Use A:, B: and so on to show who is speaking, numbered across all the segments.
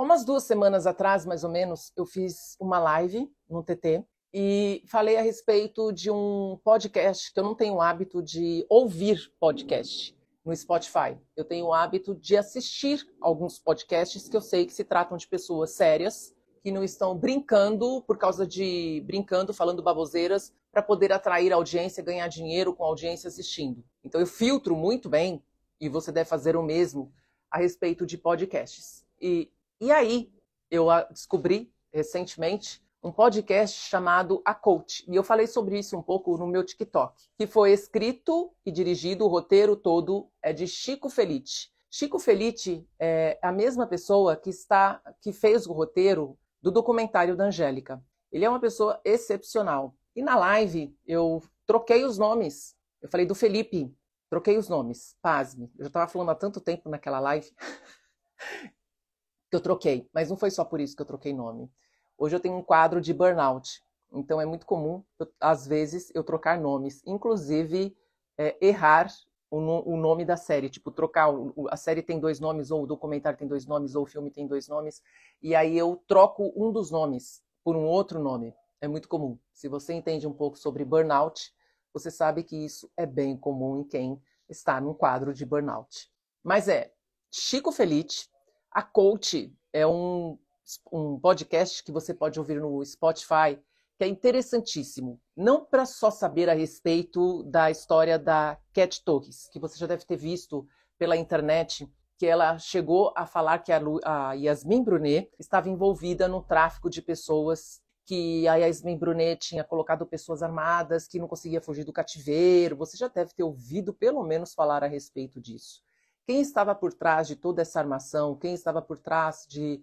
A: Há umas duas semanas atrás, mais ou menos, eu fiz uma live no TT e falei a respeito de um podcast que eu não tenho o hábito de ouvir podcast no Spotify. Eu tenho o hábito de assistir alguns podcasts que eu sei que se tratam de pessoas sérias que não estão brincando por causa de brincando, falando baboseiras para poder atrair audiência, ganhar dinheiro com audiência assistindo. Então eu filtro muito bem e você deve fazer o mesmo a respeito de podcasts. E e aí, eu descobri recentemente um podcast chamado A Coach. E eu falei sobre isso um pouco no meu TikTok, que foi escrito e dirigido, o roteiro todo é de Chico Felite. Chico Felite é a mesma pessoa que está que fez o roteiro do documentário da Angélica. Ele é uma pessoa excepcional. E na live eu troquei os nomes. Eu falei do Felipe, troquei os nomes. Pasme. Eu já estava falando há tanto tempo naquela live que eu troquei, mas não foi só por isso que eu troquei nome. Hoje eu tenho um quadro de burnout, então é muito comum, eu, às vezes, eu trocar nomes, inclusive é, errar o, o, nome da série, tipo, trocar, o, a série tem dois nomes, ou o documentário tem dois nomes, ou o filme tem dois nomes, e aí eu troco um dos nomes por um outro nome. É muito comum. Se você entende um pouco sobre burnout, você sabe que isso é bem comum em quem está num quadro de burnout. Mas é Chico Felite, a Coach é um, um podcast que você pode ouvir no Spotify, que é interessantíssimo. Não para só saber a respeito da história da Cat Torres, que você já deve ter visto pela internet, que ela chegou a falar que a, a Yasmin Brunet estava envolvida no tráfico de pessoas que a Yasmin Brunet tinha colocado pessoas armadas, que não conseguia fugir do cativeiro. Você já deve ter ouvido pelo menos falar a respeito disso. Quem estava por trás de toda essa armação, quem estava por trás de,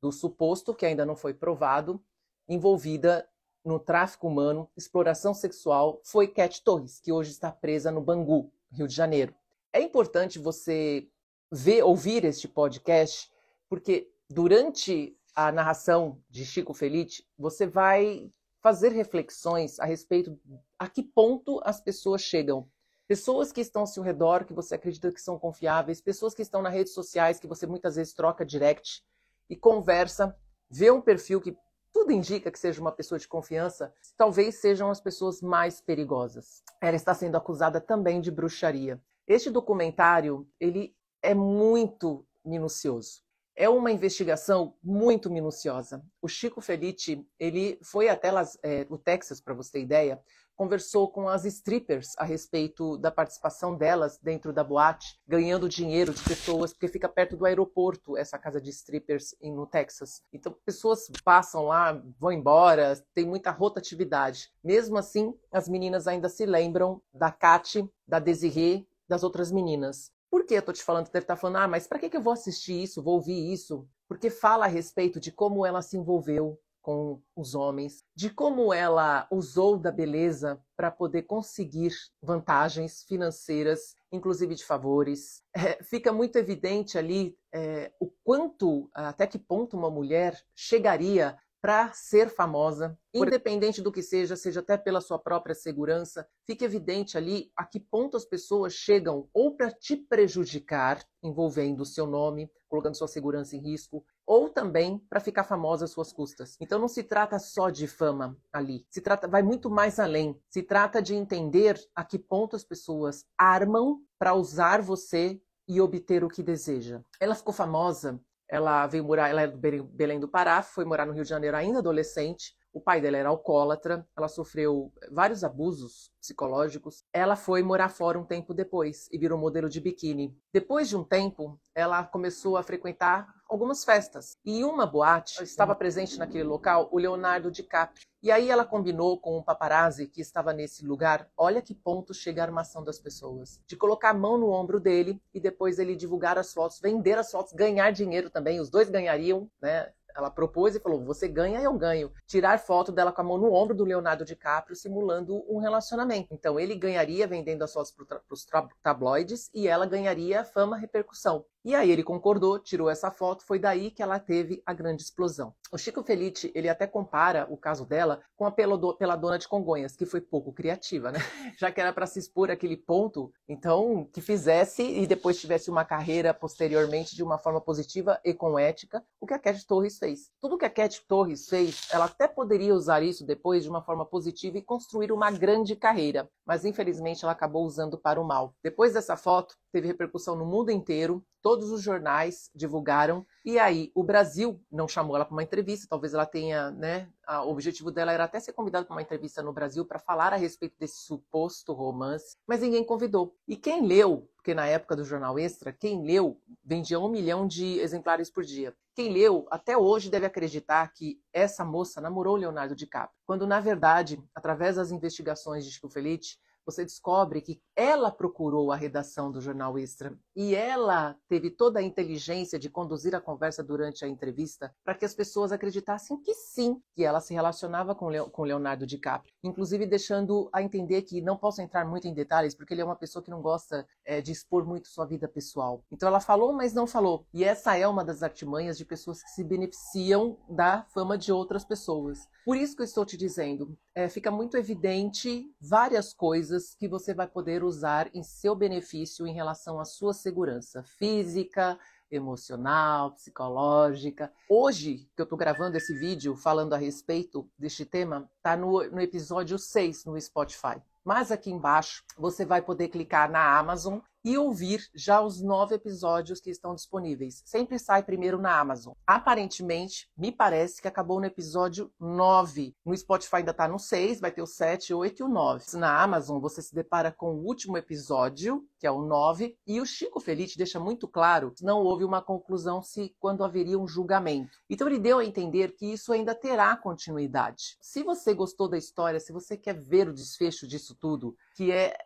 A: do suposto, que ainda não foi provado, envolvida no tráfico humano, exploração sexual, foi Cat Torres, que hoje está presa no Bangu, Rio de Janeiro. É importante você ver, ouvir este podcast, porque durante a narração de Chico Felite, você vai fazer reflexões a respeito a que ponto as pessoas chegam pessoas que estão ao seu redor, que você acredita que são confiáveis, pessoas que estão nas redes sociais, que você muitas vezes troca direct e conversa, vê um perfil que tudo indica que seja uma pessoa de confiança, talvez sejam as pessoas mais perigosas. Ela está sendo acusada também de bruxaria. Este documentário, ele é muito minucioso. É uma investigação muito minuciosa. O Chico Felite, ele foi até Las, é, o Texas, para você ter ideia, conversou com as strippers a respeito da participação delas dentro da boate, ganhando dinheiro de pessoas, porque fica perto do aeroporto essa casa de strippers no Texas. Então, pessoas passam lá, vão embora, tem muita rotatividade. Mesmo assim, as meninas ainda se lembram da Kat, da Desiree, das outras meninas. Por que eu tô te falando? Deve estar tá falando, ah, mas para que eu vou assistir isso, vou ouvir isso? Porque fala a respeito de como ela se envolveu com os homens, de como ela usou da beleza para poder conseguir vantagens financeiras, inclusive de favores. É, fica muito evidente ali é, o quanto, até que ponto uma mulher chegaria para ser famosa, independente do que seja, seja até pela sua própria segurança, fica evidente ali a que ponto as pessoas chegam ou para te prejudicar, envolvendo o seu nome, colocando sua segurança em risco, ou também para ficar famosa às suas custas. Então não se trata só de fama ali, se trata vai muito mais além. Se trata de entender a que ponto as pessoas armam para usar você e obter o que deseja. Ela ficou famosa ela veio morar, ela é do Belém do Pará, foi morar no Rio de Janeiro ainda adolescente. O pai dela era alcoólatra, ela sofreu vários abusos psicológicos. Ela foi morar fora um tempo depois e virou modelo de biquíni. Depois de um tempo, ela começou a frequentar algumas festas. E uma boate, estava presente naquele local o Leonardo DiCaprio. E aí ela combinou com um paparazzi que estava nesse lugar. Olha que ponto chega a armação das pessoas. De colocar a mão no ombro dele e depois ele divulgar as fotos, vender as fotos, ganhar dinheiro também. Os dois ganhariam, né? Ela propôs e falou: você ganha, eu ganho. Tirar foto dela com a mão no ombro do Leonardo DiCaprio, simulando um relacionamento. Então ele ganharia vendendo as fotos para os tabloides e ela ganharia fama, repercussão. E aí ele concordou, tirou essa foto, foi daí que ela teve a grande explosão. O Chico Felice, ele até compara o caso dela com a peladona de Congonhas, que foi pouco criativa, né? Já que era para se expor aquele ponto, então que fizesse e depois tivesse uma carreira posteriormente de uma forma positiva e com ética, o que a Cat Torres fez. Tudo que a Cat Torres fez, ela até poderia usar isso depois de uma forma positiva e construir uma grande carreira, mas infelizmente ela acabou usando para o mal. Depois dessa foto, teve repercussão no mundo inteiro, todos os jornais divulgaram, e aí o Brasil não chamou ela para uma entrevista, talvez ela tenha, né, o objetivo dela era até ser convidada para uma entrevista no Brasil para falar a respeito desse suposto romance, mas ninguém convidou. E quem leu, porque na época do Jornal Extra, quem leu vendia um milhão de exemplares por dia. Quem leu até hoje deve acreditar que essa moça namorou Leonardo DiCaprio, quando na verdade, através das investigações de Chico Felice, você descobre que ela procurou a redação do Jornal Extra e ela teve toda a inteligência de conduzir a conversa durante a entrevista para que as pessoas acreditassem que sim, que ela se relacionava com, Leo, com Leonardo DiCaprio. Inclusive deixando a entender que não posso entrar muito em detalhes, porque ele é uma pessoa que não gosta é, de expor muito sua vida pessoal. Então ela falou, mas não falou. E essa é uma das artimanhas de pessoas que se beneficiam da fama de outras pessoas. Por isso que eu estou te dizendo, é, fica muito evidente várias coisas que você vai poder usar em seu benefício em relação à sua segurança física, emocional, psicológica. Hoje, que eu estou gravando esse vídeo falando a respeito deste tema, está no, no episódio 6 no Spotify. Mas aqui embaixo você vai poder clicar na Amazon e ouvir já os nove episódios que estão disponíveis. Sempre sai primeiro na Amazon. Aparentemente, me parece que acabou no episódio 9. No Spotify ainda está no 6, vai ter o 7, 8 e o 9. Na Amazon, você se depara com o último episódio, que é o 9, e o Chico Felice deixa muito claro que não houve uma conclusão se quando haveria um julgamento. Então ele deu a entender que isso ainda terá continuidade. Se você gostou da história, se você quer ver o desfecho disso tudo, que é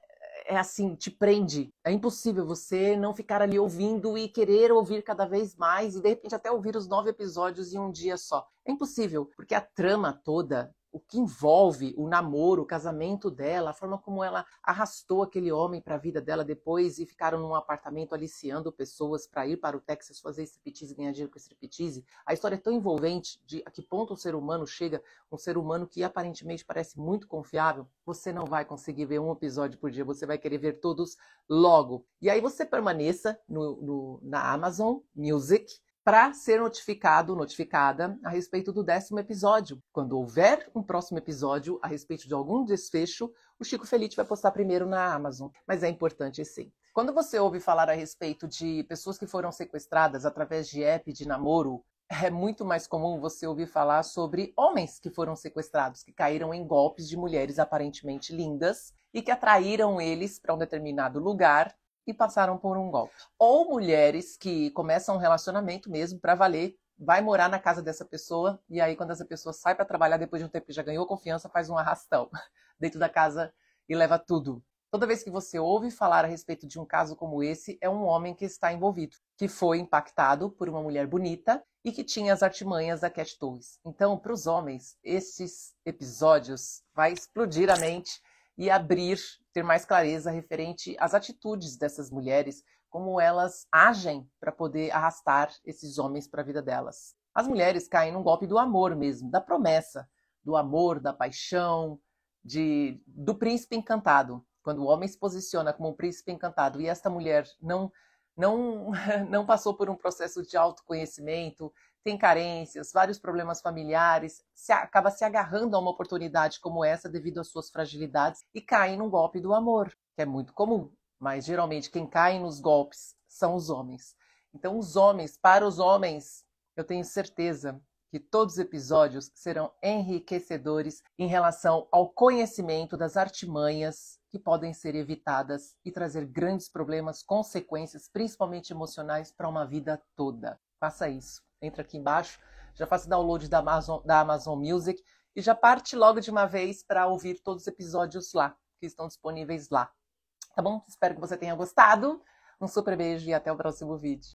A: é assim, te prende. É impossível você não ficar ali ouvindo e querer ouvir cada vez mais e de repente até ouvir os nove episódios em um dia só. É impossível, porque a trama toda o que envolve o namoro, o casamento dela, a forma como ela arrastou aquele homem para a vida dela depois e ficaram num apartamento aliciando pessoas para ir para o Texas fazer striptease e ganhar dinheiro com striptease. A história é tão envolvente de a que ponto o ser humano chega, um ser humano que aparentemente parece muito confiável, você não vai conseguir ver um episódio por dia, você vai querer ver todos logo. E aí você permaneça no, no na Amazon Music, para ser notificado, notificada a respeito do décimo episódio. Quando houver um próximo episódio a respeito de algum desfecho, o Chico Felice vai postar primeiro na Amazon. Mas é importante sim. Quando você ouve falar a respeito de pessoas que foram sequestradas através de app de namoro, é muito mais comum você ouvir falar sobre homens que foram sequestrados, que caíram em golpes de mulheres aparentemente lindas e que atraíram eles para um determinado lugar e passaram por um golpe. Ou mulheres que começam um relacionamento mesmo para valer, vai morar na casa dessa pessoa e aí quando essa pessoa sai para trabalhar depois de um tempo que já ganhou confiança, faz um arrastão dentro da casa e leva tudo. Toda vez que você ouve falar a respeito de um caso como esse, é um homem que está envolvido, que foi impactado por uma mulher bonita e que tinha as artimanhas da Cat Torres. Então, para os homens, esses episódios vai explodir a mente e abrir, ter mais clareza referente às atitudes dessas mulheres, como elas agem para poder arrastar esses homens para a vida delas. As mulheres caem num golpe do amor mesmo, da promessa, do amor, da paixão, de, do príncipe encantado. Quando o homem se posiciona como um príncipe encantado e esta mulher não não não passou por um processo de autoconhecimento, tem carências, vários problemas familiares, se, acaba se agarrando a uma oportunidade como essa devido às suas fragilidades e cai num golpe do amor, que é muito comum. Mas geralmente quem cai nos golpes são os homens. Então, os homens, para os homens, eu tenho certeza que todos os episódios serão enriquecedores em relação ao conhecimento das artimanhas que podem ser evitadas e trazer grandes problemas, consequências, principalmente emocionais, para uma vida toda. Faça isso entra aqui embaixo, já faça download da Amazon, da Amazon Music e já parte logo de uma vez para ouvir todos os episódios lá, que estão disponíveis lá. Tá bom? Espero que você tenha gostado. Um super beijo e até o próximo vídeo.